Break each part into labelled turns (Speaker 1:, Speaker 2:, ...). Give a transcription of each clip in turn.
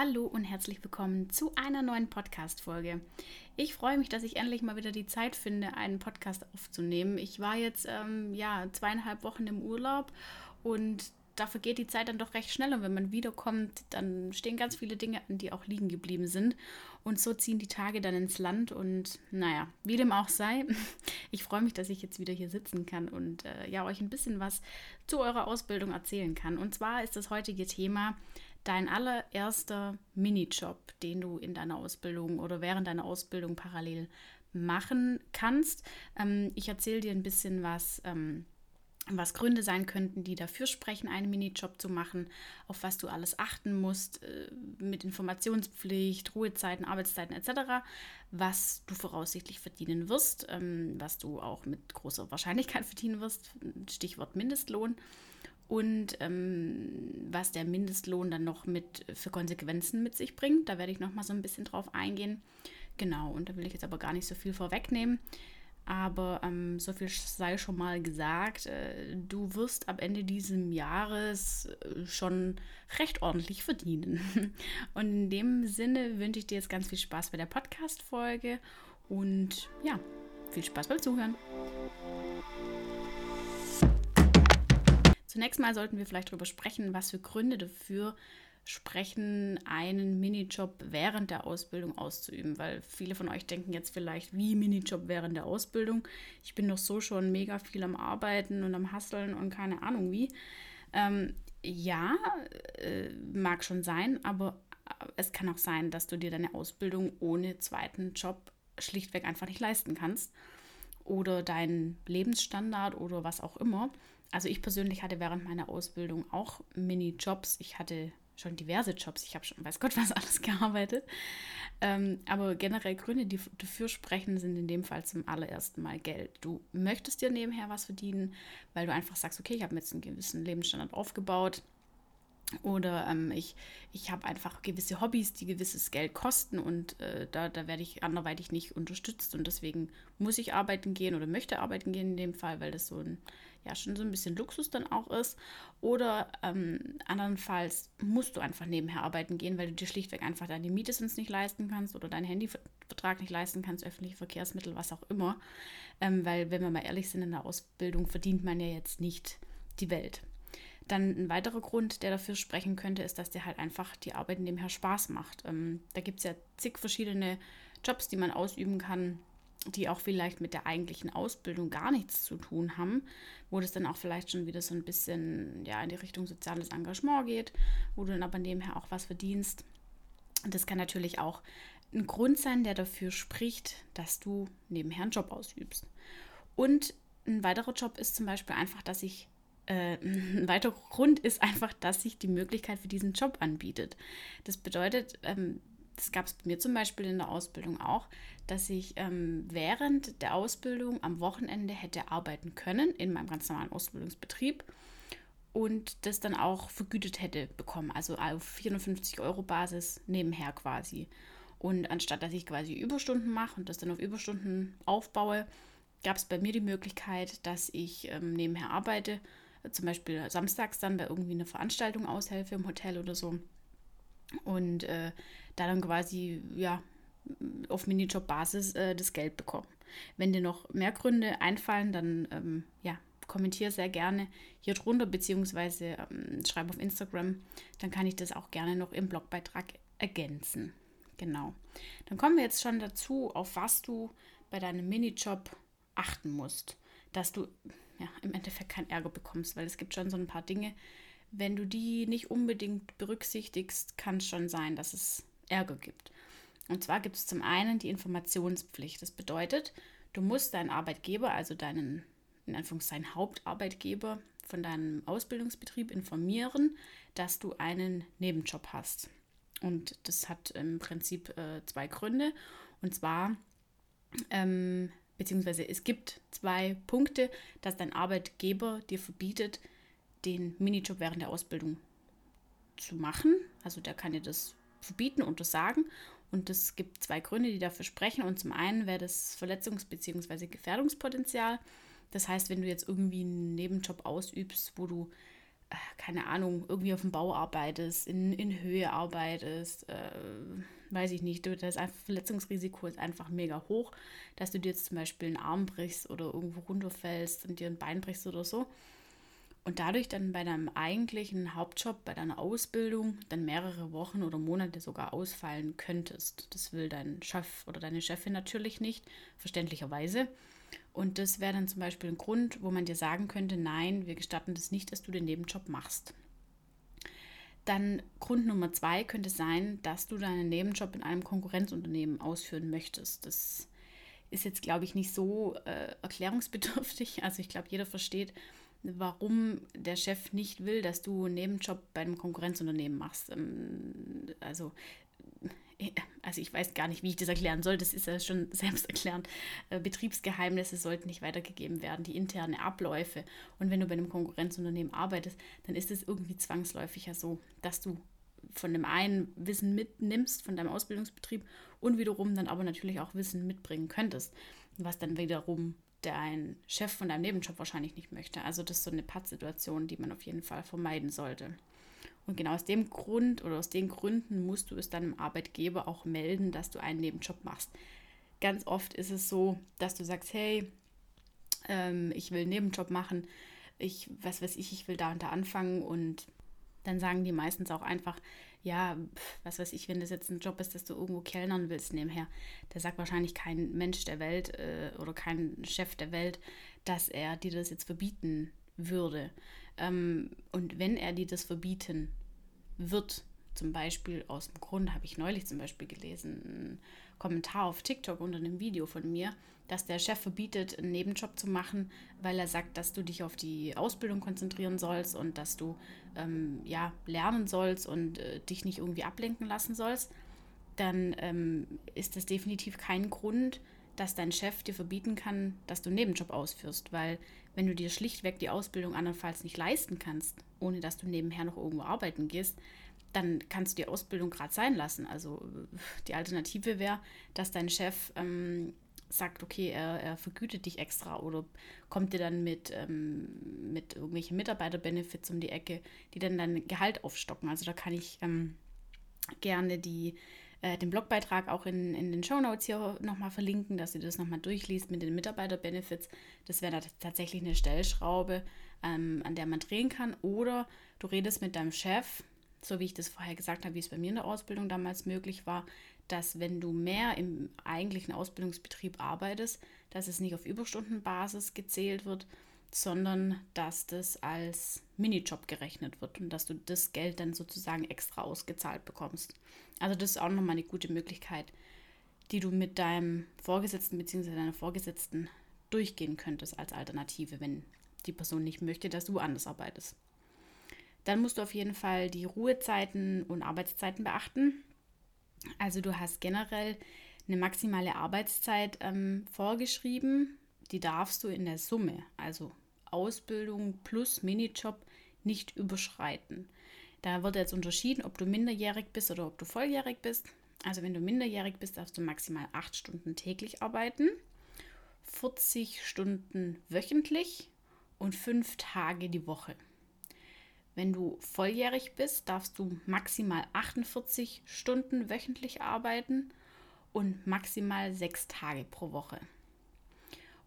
Speaker 1: Hallo und herzlich willkommen zu einer neuen Podcast-Folge. Ich freue mich, dass ich endlich mal wieder die Zeit finde, einen Podcast aufzunehmen. Ich war jetzt ähm, ja zweieinhalb Wochen im Urlaub und da vergeht die Zeit dann doch recht schnell und wenn man wiederkommt, dann stehen ganz viele Dinge an, die auch liegen geblieben sind. Und so ziehen die Tage dann ins Land und naja, wie dem auch sei, ich freue mich, dass ich jetzt wieder hier sitzen kann und äh, ja, euch ein bisschen was zu eurer Ausbildung erzählen kann. Und zwar ist das heutige Thema dein allererster Minijob, den du in deiner Ausbildung oder während deiner Ausbildung parallel machen kannst. Ähm, ich erzähle dir ein bisschen was. Ähm, was Gründe sein könnten, die dafür sprechen, einen Minijob zu machen, auf was du alles achten musst, äh, mit Informationspflicht, Ruhezeiten, Arbeitszeiten etc., was du voraussichtlich verdienen wirst, ähm, was du auch mit großer Wahrscheinlichkeit verdienen wirst, Stichwort Mindestlohn, und ähm, was der Mindestlohn dann noch mit für Konsequenzen mit sich bringt. Da werde ich noch mal so ein bisschen drauf eingehen. Genau, und da will ich jetzt aber gar nicht so viel vorwegnehmen. Aber ähm, so viel sei schon mal gesagt, äh, du wirst ab Ende dieses Jahres äh, schon recht ordentlich verdienen. Und in dem Sinne wünsche ich dir jetzt ganz viel Spaß bei der Podcast-Folge und ja, viel Spaß beim Zuhören. Zunächst mal sollten wir vielleicht darüber sprechen, was für Gründe dafür sprechen, einen Minijob während der Ausbildung auszuüben, weil viele von euch denken jetzt vielleicht, wie Minijob während der Ausbildung. Ich bin doch so schon mega viel am Arbeiten und am Hasseln und keine Ahnung wie. Ähm, ja, äh, mag schon sein, aber es kann auch sein, dass du dir deine Ausbildung ohne zweiten Job schlichtweg einfach nicht leisten kannst oder deinen Lebensstandard oder was auch immer. Also ich persönlich hatte während meiner Ausbildung auch Minijobs. Ich hatte schon diverse Jobs. Ich habe schon, weiß Gott, was alles gearbeitet. Ähm, aber generell Gründe, die dafür sprechen, sind in dem Fall zum allerersten Mal Geld. Du möchtest dir nebenher was verdienen, weil du einfach sagst, okay, ich habe jetzt einen gewissen Lebensstandard aufgebaut. Oder ähm, ich, ich habe einfach gewisse Hobbys, die gewisses Geld kosten und äh, da, da werde ich anderweitig nicht unterstützt und deswegen muss ich arbeiten gehen oder möchte arbeiten gehen in dem Fall, weil das so ein ja schon so ein bisschen Luxus dann auch ist. Oder ähm, andernfalls musst du einfach nebenher arbeiten gehen, weil du dir schlichtweg einfach deine Miete sonst nicht leisten kannst oder deinen Handyvertrag nicht leisten kannst, öffentliche Verkehrsmittel, was auch immer. Ähm, weil, wenn wir mal ehrlich sind, in der Ausbildung verdient man ja jetzt nicht die Welt. Dann ein weiterer Grund, der dafür sprechen könnte, ist, dass dir halt einfach die Arbeit nebenher Spaß macht. Ähm, da gibt es ja zig verschiedene Jobs, die man ausüben kann die auch vielleicht mit der eigentlichen Ausbildung gar nichts zu tun haben, wo das dann auch vielleicht schon wieder so ein bisschen ja, in die Richtung soziales Engagement geht, wo du dann aber nebenher auch was verdienst. Und das kann natürlich auch ein Grund sein, der dafür spricht, dass du nebenher einen Job ausübst. Und ein weiterer Job ist zum Beispiel einfach, dass ich äh, ein weiterer Grund ist einfach, dass sich die Möglichkeit für diesen Job anbietet. Das bedeutet, ähm, das gab es bei mir zum Beispiel in der Ausbildung auch, dass ich ähm, während der Ausbildung am Wochenende hätte arbeiten können in meinem ganz normalen Ausbildungsbetrieb und das dann auch vergütet hätte bekommen, also auf 450 Euro Basis nebenher quasi. Und anstatt dass ich quasi Überstunden mache und das dann auf Überstunden aufbaue, gab es bei mir die Möglichkeit, dass ich ähm, nebenher arbeite, zum Beispiel samstags dann bei irgendwie einer Veranstaltung aushelfe im Hotel oder so und äh, da dann quasi ja auf Minijob-Basis äh, das Geld bekommen. Wenn dir noch mehr Gründe einfallen, dann ähm, ja, kommentiere sehr gerne hier drunter, beziehungsweise ähm, schreibe auf Instagram. Dann kann ich das auch gerne noch im Blogbeitrag ergänzen. Genau. Dann kommen wir jetzt schon dazu, auf was du bei deinem Minijob achten musst, dass du ja, im Endeffekt keinen Ärger bekommst, weil es gibt schon so ein paar Dinge, wenn du die nicht unbedingt berücksichtigst, kann es schon sein, dass es Ärger gibt. Und zwar gibt es zum einen die Informationspflicht. Das bedeutet, du musst deinen Arbeitgeber, also deinen, in Anführungszeichen, Hauptarbeitgeber von deinem Ausbildungsbetrieb informieren, dass du einen Nebenjob hast. Und das hat im Prinzip äh, zwei Gründe. Und zwar, ähm, beziehungsweise es gibt zwei Punkte, dass dein Arbeitgeber dir verbietet, den Minijob während der Ausbildung zu machen. Also der kann dir das verbieten, untersagen. Und es gibt zwei Gründe, die dafür sprechen. Und zum einen wäre das Verletzungs- bzw. Gefährdungspotenzial. Das heißt, wenn du jetzt irgendwie einen Nebenjob ausübst, wo du äh, keine Ahnung, irgendwie auf dem Bau arbeitest, in, in Höhe arbeitest, äh, weiß ich nicht, das Verletzungsrisiko ist einfach mega hoch, dass du dir jetzt zum Beispiel einen Arm brichst oder irgendwo runterfällst und dir ein Bein brichst oder so. Und dadurch dann bei deinem eigentlichen Hauptjob, bei deiner Ausbildung, dann mehrere Wochen oder Monate sogar ausfallen könntest. Das will dein Chef oder deine Chefin natürlich nicht, verständlicherweise. Und das wäre dann zum Beispiel ein Grund, wo man dir sagen könnte, nein, wir gestatten das nicht, dass du den Nebenjob machst. Dann Grund Nummer zwei könnte sein, dass du deinen Nebenjob in einem Konkurrenzunternehmen ausführen möchtest. Das ist jetzt, glaube ich, nicht so äh, erklärungsbedürftig. Also ich glaube, jeder versteht, warum der Chef nicht will, dass du einen Nebenjob bei einem Konkurrenzunternehmen machst. Ähm, also also ich weiß gar nicht, wie ich das erklären soll, das ist ja schon selbst erklärend. Äh, Betriebsgeheimnisse sollten nicht weitergegeben werden, die interne Abläufe. Und wenn du bei einem Konkurrenzunternehmen arbeitest, dann ist es irgendwie zwangsläufig ja so, dass du von dem einen Wissen mitnimmst, von deinem Ausbildungsbetrieb und wiederum dann aber natürlich auch Wissen mitbringen könntest, was dann wiederum dein Chef von deinem Nebenjob wahrscheinlich nicht möchte. Also das ist so eine Pattsituation, die man auf jeden Fall vermeiden sollte. Und genau aus dem Grund oder aus den Gründen musst du es deinem Arbeitgeber auch melden, dass du einen Nebenjob machst. Ganz oft ist es so, dass du sagst, hey, ähm, ich will einen Nebenjob machen, ich, was weiß ich, ich will da und da anfangen und dann sagen die meistens auch einfach, ja, was weiß ich, wenn das jetzt ein Job ist, dass du irgendwo kellnern willst nebenher, da sagt wahrscheinlich kein Mensch der Welt äh, oder kein Chef der Welt, dass er dir das jetzt verbieten würde. Ähm, und wenn er dir das verbieten wird, zum Beispiel aus dem Grund, habe ich neulich zum Beispiel gelesen, einen Kommentar auf TikTok unter einem Video von mir, dass der Chef verbietet, einen Nebenjob zu machen, weil er sagt, dass du dich auf die Ausbildung konzentrieren sollst und dass du ähm, ja, lernen sollst und äh, dich nicht irgendwie ablenken lassen sollst, dann ähm, ist das definitiv kein Grund, dass dein Chef dir verbieten kann, dass du einen Nebenjob ausführst, weil wenn du dir schlichtweg die Ausbildung andernfalls nicht leisten kannst, ohne dass du nebenher noch irgendwo arbeiten gehst, dann kannst du die Ausbildung gerade sein lassen. Also die Alternative wäre, dass dein Chef ähm, sagt, okay, er, er, vergütet dich extra oder kommt dir dann mit, ähm, mit irgendwelchen Mitarbeiterbenefits um die Ecke, die dann dein Gehalt aufstocken. Also da kann ich ähm, gerne die äh, den Blogbeitrag auch in, in den Show Notes hier nochmal verlinken, dass ihr das nochmal durchliest mit den Mitarbeiterbenefits. Das wäre tatsächlich eine Stellschraube, ähm, an der man drehen kann. Oder du redest mit deinem Chef, so wie ich das vorher gesagt habe, wie es bei mir in der Ausbildung damals möglich war, dass wenn du mehr im eigentlichen Ausbildungsbetrieb arbeitest, dass es nicht auf Überstundenbasis gezählt wird, sondern dass das als Minijob gerechnet wird und dass du das Geld dann sozusagen extra ausgezahlt bekommst. Also das ist auch nochmal eine gute Möglichkeit, die du mit deinem Vorgesetzten bzw. deiner Vorgesetzten durchgehen könntest als Alternative, wenn die Person nicht möchte, dass du anders arbeitest. Dann musst du auf jeden Fall die Ruhezeiten und Arbeitszeiten beachten. Also du hast generell eine maximale Arbeitszeit ähm, vorgeschrieben. Die darfst du in der Summe, also Ausbildung plus Minijob, nicht überschreiten. Da wird jetzt unterschieden, ob du minderjährig bist oder ob du volljährig bist. Also wenn du minderjährig bist, darfst du maximal 8 Stunden täglich arbeiten, 40 Stunden wöchentlich und 5 Tage die Woche. Wenn du volljährig bist, darfst du maximal 48 Stunden wöchentlich arbeiten und maximal 6 Tage pro Woche.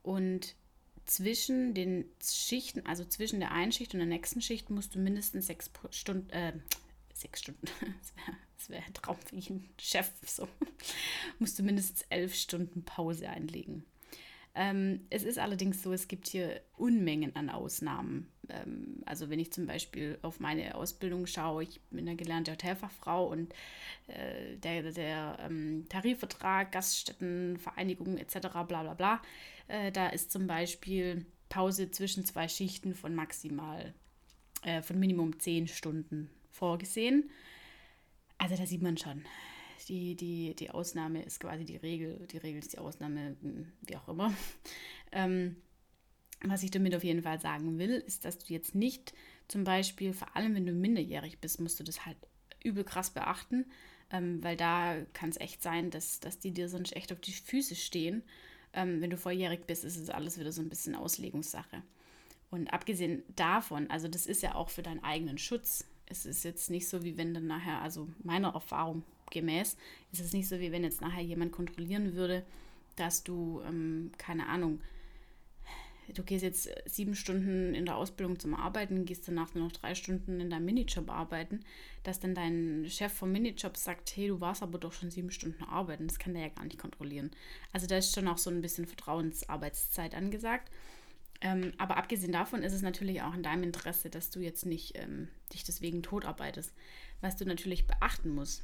Speaker 1: Und zwischen den Schichten, also zwischen der einen Schicht und der nächsten Schicht, musst du mindestens sechs Stunden, äh, sechs Stunden, das wäre wär ein Traum für jeden Chef, so, musst du mindestens elf Stunden Pause einlegen. Ähm, es ist allerdings so, es gibt hier Unmengen an Ausnahmen. Ähm, also wenn ich zum Beispiel auf meine Ausbildung schaue, ich bin eine gelernte Hotelfachfrau und äh, der, der ähm, Tarifvertrag, Gaststätten, Vereinigungen etc. bla bla bla, äh, da ist zum Beispiel Pause zwischen zwei Schichten von maximal, äh, von Minimum zehn Stunden vorgesehen. Also da sieht man schon, die, die, die Ausnahme ist quasi die Regel, die Regel ist die Ausnahme, hm, wie auch immer. Ähm, was ich damit auf jeden Fall sagen will, ist, dass du jetzt nicht zum Beispiel, vor allem wenn du minderjährig bist, musst du das halt übel krass beachten, ähm, weil da kann es echt sein, dass, dass die dir sonst echt auf die Füße stehen. Ähm, wenn du volljährig bist, ist es alles wieder so ein bisschen Auslegungssache. Und abgesehen davon, also das ist ja auch für deinen eigenen Schutz. Es ist jetzt nicht so, wie wenn dann nachher, also meiner Erfahrung gemäß, ist es nicht so, wie wenn jetzt nachher jemand kontrollieren würde, dass du, ähm, keine Ahnung, du gehst jetzt sieben Stunden in der Ausbildung zum Arbeiten, gehst danach nur noch drei Stunden in deinem Minijob arbeiten, dass dann dein Chef vom Minijob sagt, hey, du warst aber doch schon sieben Stunden arbeiten. Das kann der ja gar nicht kontrollieren. Also da ist schon auch so ein bisschen Vertrauensarbeitszeit angesagt. Ähm, aber abgesehen davon ist es natürlich auch in deinem Interesse, dass du jetzt nicht ähm, dich deswegen totarbeitest. Was du natürlich beachten musst,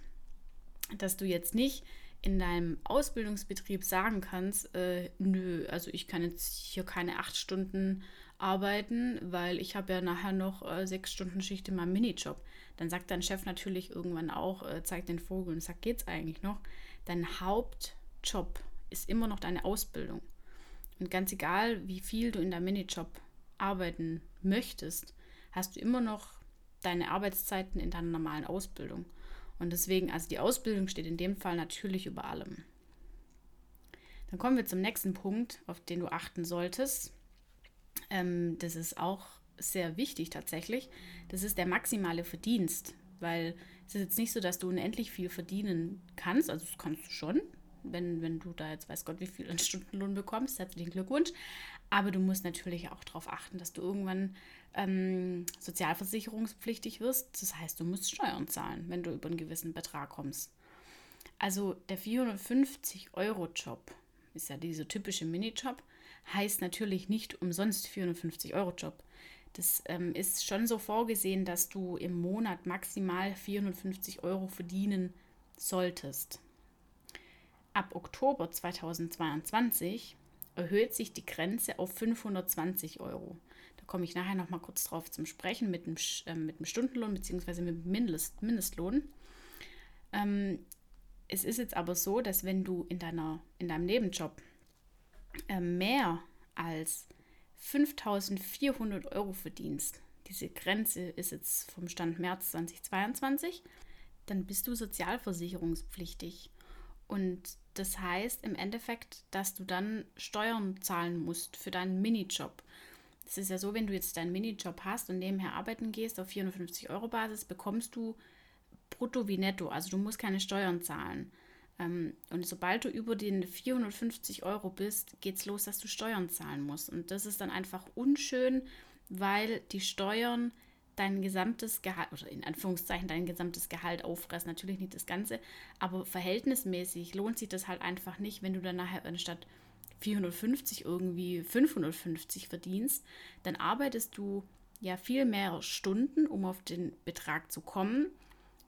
Speaker 1: dass du jetzt nicht in deinem Ausbildungsbetrieb sagen kannst, äh, nö, also ich kann jetzt hier keine acht Stunden arbeiten, weil ich habe ja nachher noch äh, sechs Stunden Schicht in meinem Minijob. Dann sagt dein Chef natürlich irgendwann auch, äh, zeigt den Vogel und sagt, geht's eigentlich noch? Dein Hauptjob ist immer noch deine Ausbildung. Und ganz egal, wie viel du in deinem Minijob arbeiten möchtest, hast du immer noch deine Arbeitszeiten in deiner normalen Ausbildung. Und deswegen, also die Ausbildung steht in dem Fall natürlich über allem. Dann kommen wir zum nächsten Punkt, auf den du achten solltest. Ähm, das ist auch sehr wichtig tatsächlich. Das ist der maximale Verdienst, weil es ist jetzt nicht so, dass du unendlich viel verdienen kannst. Also das kannst du schon, wenn, wenn du da jetzt weiß Gott, wie viel an Stundenlohn bekommst. Herzlichen Glückwunsch. Aber du musst natürlich auch darauf achten, dass du irgendwann ähm, sozialversicherungspflichtig wirst. Das heißt, du musst Steuern zahlen, wenn du über einen gewissen Betrag kommst. Also der 450-Euro-Job ist ja dieser typische Minijob, heißt natürlich nicht umsonst 450-Euro-Job. Das ähm, ist schon so vorgesehen, dass du im Monat maximal 450 Euro verdienen solltest. Ab Oktober 2022 erhöht sich die Grenze auf 520 Euro. Da komme ich nachher noch mal kurz drauf zum Sprechen mit dem, äh, mit dem Stundenlohn bzw. mit dem Mindest, Mindestlohn. Ähm, es ist jetzt aber so, dass wenn du in, deiner, in deinem Nebenjob äh, mehr als 5400 Euro verdienst, diese Grenze ist jetzt vom Stand März 2022, dann bist du sozialversicherungspflichtig. Und das heißt im Endeffekt, dass du dann Steuern zahlen musst für deinen Minijob. Es ist ja so, wenn du jetzt deinen Minijob hast und nebenher arbeiten gehst auf 450 Euro Basis, bekommst du brutto wie netto. Also du musst keine Steuern zahlen. Ähm, und sobald du über den 450 Euro bist, geht es los, dass du Steuern zahlen musst. Und das ist dann einfach unschön, weil die Steuern dein gesamtes Gehalt, oder in Anführungszeichen dein gesamtes Gehalt auffressen. Natürlich nicht das Ganze, aber verhältnismäßig lohnt sich das halt einfach nicht, wenn du dann nachher anstatt 450 irgendwie 550 verdienst, dann arbeitest du ja viel mehr Stunden, um auf den Betrag zu kommen,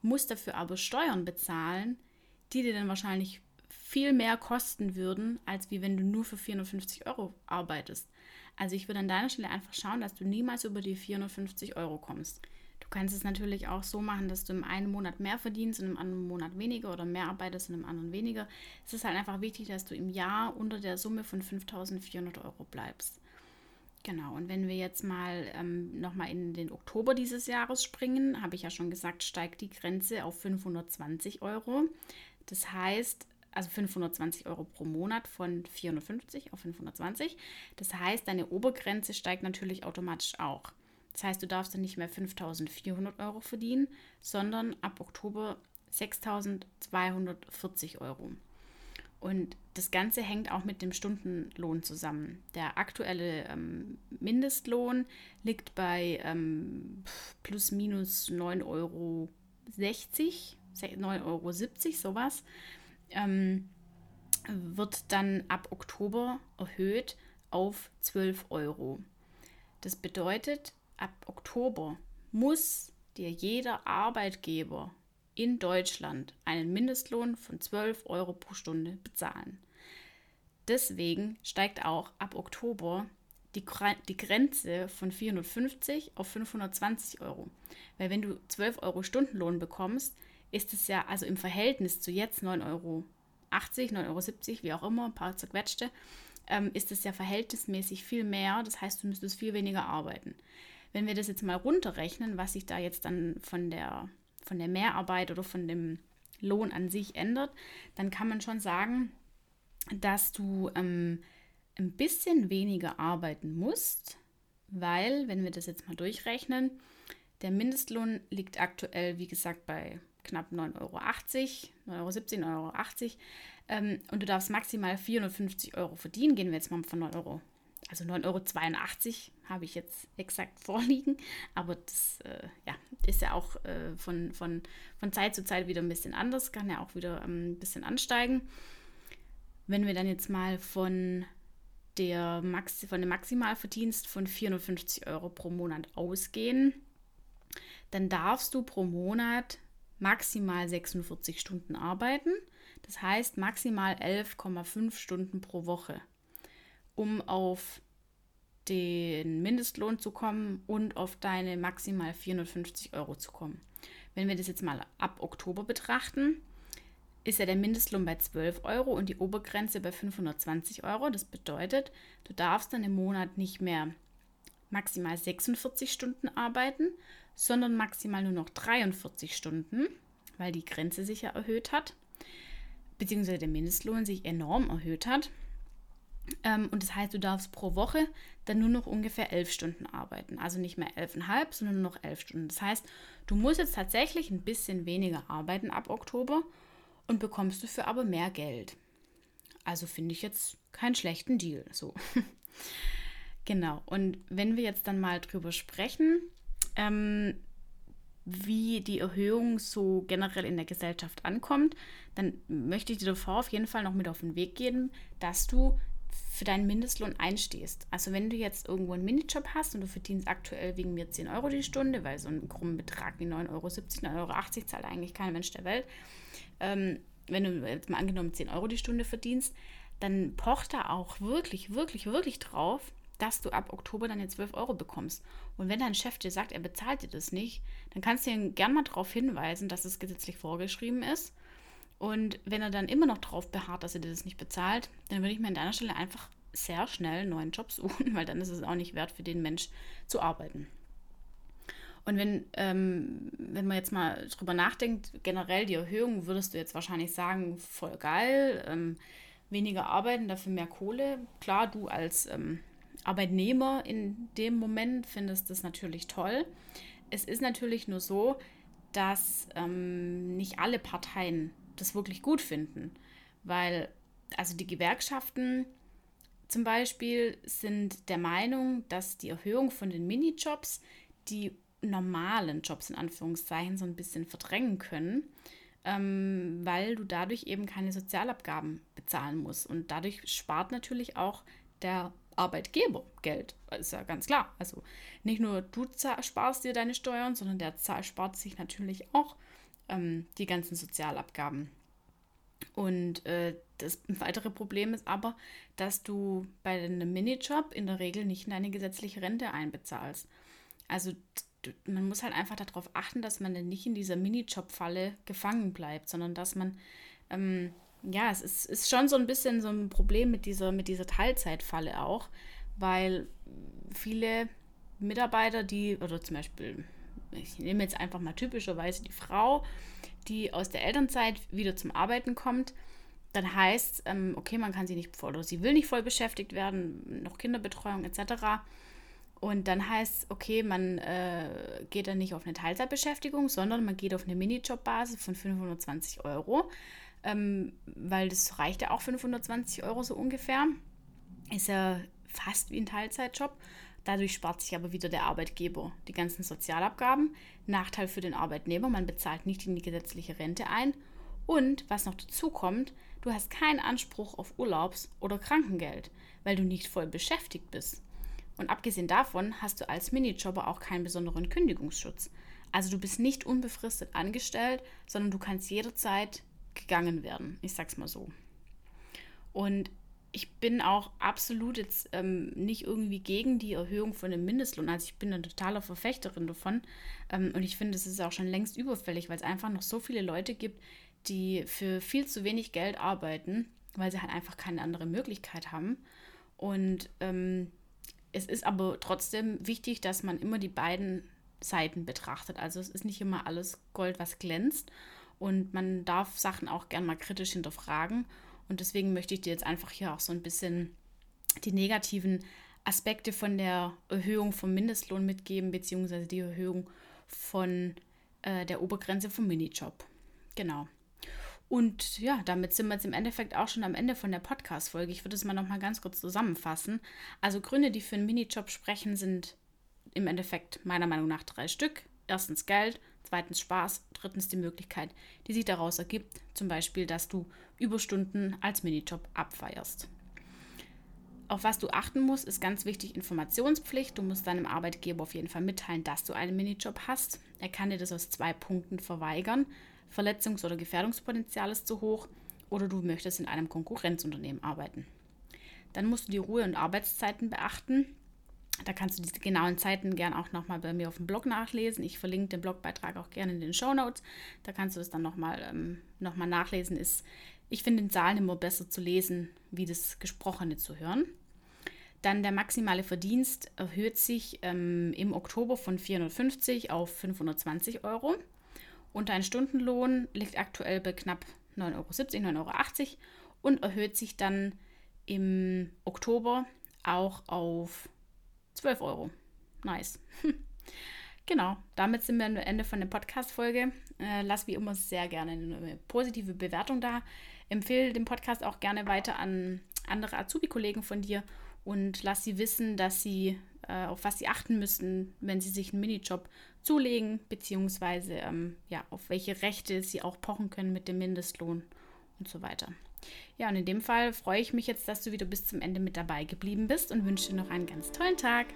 Speaker 1: musst dafür aber Steuern bezahlen, die dir dann wahrscheinlich viel mehr kosten würden, als wie wenn du nur für 450 Euro arbeitest. Also ich würde an deiner Stelle einfach schauen, dass du niemals über die 450 Euro kommst. Du kannst es natürlich auch so machen, dass du im einen Monat mehr verdienst und im anderen Monat weniger oder mehr arbeitest und im anderen weniger. Es ist halt einfach wichtig, dass du im Jahr unter der Summe von 5400 Euro bleibst. Genau, und wenn wir jetzt mal ähm, nochmal in den Oktober dieses Jahres springen, habe ich ja schon gesagt, steigt die Grenze auf 520 Euro. Das heißt, also 520 Euro pro Monat von 450 auf 520. Das heißt, deine Obergrenze steigt natürlich automatisch auch. Das heißt, du darfst dann nicht mehr 5400 Euro verdienen, sondern ab Oktober 6240 Euro. Und das Ganze hängt auch mit dem Stundenlohn zusammen. Der aktuelle ähm, Mindestlohn liegt bei ähm, plus minus 9,60 Euro, 9,70 Euro, sowas ähm, wird dann ab Oktober erhöht auf 12 Euro. Das bedeutet, ab Oktober muss dir jeder Arbeitgeber in Deutschland einen Mindestlohn von 12 Euro pro Stunde bezahlen. Deswegen steigt auch ab Oktober die, die Grenze von 450 auf 520 Euro. Weil wenn du 12 Euro Stundenlohn bekommst, ist es ja also im Verhältnis zu jetzt 9,80 Euro, 9,70 Euro, wie auch immer, ein paar zerquetschte, ähm, ist es ja verhältnismäßig viel mehr. Das heißt, du müsstest viel weniger arbeiten. Wenn wir das jetzt mal runterrechnen, was sich da jetzt dann von der, von der Mehrarbeit oder von dem Lohn an sich ändert, dann kann man schon sagen, dass du ähm, ein bisschen weniger arbeiten musst, weil, wenn wir das jetzt mal durchrechnen, der Mindestlohn liegt aktuell, wie gesagt, bei knapp 9,80 Euro, 9,17 Euro, 9,80 Euro. Ähm, und du darfst maximal 450 Euro verdienen. Gehen wir jetzt mal von 9 Euro. Also 9,82 Euro habe ich jetzt exakt vorliegen. Aber das äh, ja, ist ja auch äh, von, von, von Zeit zu Zeit wieder ein bisschen anders. Kann ja auch wieder ähm, ein bisschen ansteigen. Wenn wir dann jetzt mal von der Maxi von dem Maximalverdienst von 450 Euro pro Monat ausgehen, dann darfst du pro Monat maximal 46 Stunden arbeiten. Das heißt maximal 11,5 Stunden pro Woche, um auf den Mindestlohn zu kommen und auf deine maximal 450 Euro zu kommen. Wenn wir das jetzt mal ab Oktober betrachten, ist ja der Mindestlohn bei 12 Euro und die Obergrenze bei 520 Euro. Das bedeutet, du darfst dann im Monat nicht mehr maximal 46 Stunden arbeiten, sondern maximal nur noch 43 Stunden, weil die Grenze sich ja erhöht hat, beziehungsweise der Mindestlohn sich enorm erhöht hat. Ähm, und das heißt, du darfst pro Woche dann nur noch ungefähr elf Stunden arbeiten. Also nicht mehr elfeinhalb, sondern nur noch elf Stunden. Das heißt, du musst jetzt tatsächlich ein bisschen weniger arbeiten ab Oktober und bekommst dafür aber mehr Geld. Also finde ich jetzt keinen schlechten Deal. So. genau. Und wenn wir jetzt dann mal drüber sprechen, ähm, wie die Erhöhung so generell in der Gesellschaft ankommt, dann möchte ich dir davor auf jeden Fall noch mit auf den Weg geben, dass du für deinen Mindestlohn einstehst. Also wenn du jetzt irgendwo einen Minijob hast und du verdienst aktuell wegen mir 10 Euro die Stunde, weil so einen krummen Betrag wie 9,70 Euro, 9,80 Euro zahlt eigentlich kein Mensch der Welt, ähm, wenn du jetzt mal angenommen 10 Euro die Stunde verdienst, dann pocht da auch wirklich, wirklich, wirklich drauf, dass du ab Oktober dann jetzt 12 Euro bekommst. Und wenn dein Chef dir sagt, er bezahlt dir das nicht, dann kannst du ihn gern mal darauf hinweisen, dass es gesetzlich vorgeschrieben ist. Und wenn er dann immer noch darauf beharrt, dass er dir das nicht bezahlt, dann würde ich mir an deiner Stelle einfach sehr schnell einen neuen Job suchen, weil dann ist es auch nicht wert für den Mensch zu arbeiten. Und wenn, ähm, wenn man jetzt mal drüber nachdenkt, generell die Erhöhung, würdest du jetzt wahrscheinlich sagen, voll geil, ähm, weniger arbeiten, dafür mehr Kohle. Klar, du als ähm, Arbeitnehmer in dem Moment findest das natürlich toll. Es ist natürlich nur so, dass ähm, nicht alle Parteien das wirklich gut finden, weil also die Gewerkschaften zum Beispiel sind der Meinung, dass die Erhöhung von den Minijobs die normalen Jobs in Anführungszeichen so ein bisschen verdrängen können, ähm, weil du dadurch eben keine Sozialabgaben bezahlen musst. Und dadurch spart natürlich auch der Arbeitgeber Geld. Ist ja ganz klar. Also nicht nur du sparst dir deine Steuern, sondern der spart sich natürlich auch ähm, die ganzen Sozialabgaben. Und äh, das weitere Problem ist aber, dass du bei einem Minijob in der Regel nicht in eine gesetzliche Rente einbezahlst. Also man muss halt einfach darauf achten, dass man nicht in dieser Minijob-Falle gefangen bleibt, sondern dass man, ähm, ja, es ist, ist schon so ein bisschen so ein Problem mit dieser, mit dieser Teilzeitfalle auch, weil viele Mitarbeiter, die, oder zum Beispiel, ich nehme jetzt einfach mal typischerweise die Frau, die aus der Elternzeit wieder zum Arbeiten kommt, dann heißt, ähm, okay, man kann sie nicht voll, oder sie will nicht voll beschäftigt werden, noch Kinderbetreuung etc. Und dann heißt es, okay, man äh, geht dann nicht auf eine Teilzeitbeschäftigung, sondern man geht auf eine Minijob-Basis von 520 Euro, ähm, weil das reicht ja auch 520 Euro so ungefähr. Ist ja fast wie ein Teilzeitjob. Dadurch spart sich aber wieder der Arbeitgeber die ganzen Sozialabgaben. Nachteil für den Arbeitnehmer, man bezahlt nicht in die gesetzliche Rente ein. Und was noch dazu kommt, du hast keinen Anspruch auf Urlaubs- oder Krankengeld, weil du nicht voll beschäftigt bist. Und abgesehen davon hast du als Minijobber auch keinen besonderen Kündigungsschutz. Also du bist nicht unbefristet angestellt, sondern du kannst jederzeit gegangen werden. Ich sag's mal so. Und ich bin auch absolut jetzt ähm, nicht irgendwie gegen die Erhöhung von dem Mindestlohn. Also ich bin eine totale Verfechterin davon. Ähm, und ich finde, es ist auch schon längst überfällig, weil es einfach noch so viele Leute gibt, die für viel zu wenig Geld arbeiten, weil sie halt einfach keine andere Möglichkeit haben. Und ähm, es ist aber trotzdem wichtig, dass man immer die beiden Seiten betrachtet. Also es ist nicht immer alles Gold, was glänzt. Und man darf Sachen auch gern mal kritisch hinterfragen. Und deswegen möchte ich dir jetzt einfach hier auch so ein bisschen die negativen Aspekte von der Erhöhung vom Mindestlohn mitgeben, beziehungsweise die Erhöhung von äh, der Obergrenze vom Minijob. Genau. Und ja, damit sind wir jetzt im Endeffekt auch schon am Ende von der Podcast-Folge. Ich würde es mal noch mal ganz kurz zusammenfassen. Also Gründe, die für einen Minijob sprechen, sind im Endeffekt meiner Meinung nach drei Stück. Erstens Geld, zweitens Spaß, drittens die Möglichkeit, die sich daraus ergibt, zum Beispiel, dass du Überstunden als Minijob abfeierst. Auf was du achten musst, ist ganz wichtig Informationspflicht. Du musst deinem Arbeitgeber auf jeden Fall mitteilen, dass du einen Minijob hast. Er kann dir das aus zwei Punkten verweigern. Verletzungs- oder Gefährdungspotenzial ist zu hoch oder du möchtest in einem Konkurrenzunternehmen arbeiten. Dann musst du die Ruhe- und Arbeitszeiten beachten. Da kannst du diese genauen Zeiten gern auch nochmal bei mir auf dem Blog nachlesen. Ich verlinke den Blogbeitrag auch gerne in den Show Notes. Da kannst du es dann nochmal ähm, noch nachlesen. Ist, ich finde den Zahlen immer besser zu lesen, wie das Gesprochene zu hören. Dann der maximale Verdienst erhöht sich ähm, im Oktober von 450 auf 520 Euro. Und dein Stundenlohn liegt aktuell bei knapp 9,70 Euro, 9,80 Euro und erhöht sich dann im Oktober auch auf 12 Euro. Nice. genau, damit sind wir am Ende von der Podcast-Folge. Äh, lass wie immer sehr gerne eine positive Bewertung da. Empfehle den Podcast auch gerne weiter an andere Azubi-Kollegen von dir und lass sie wissen, dass sie äh, auf was sie achten müssen, wenn sie sich einen Minijob zulegen, beziehungsweise ähm, ja, auf welche Rechte sie auch pochen können mit dem Mindestlohn und so weiter. Ja, und in dem Fall freue ich mich jetzt, dass du wieder bis zum Ende mit dabei geblieben bist und wünsche dir noch einen ganz tollen Tag.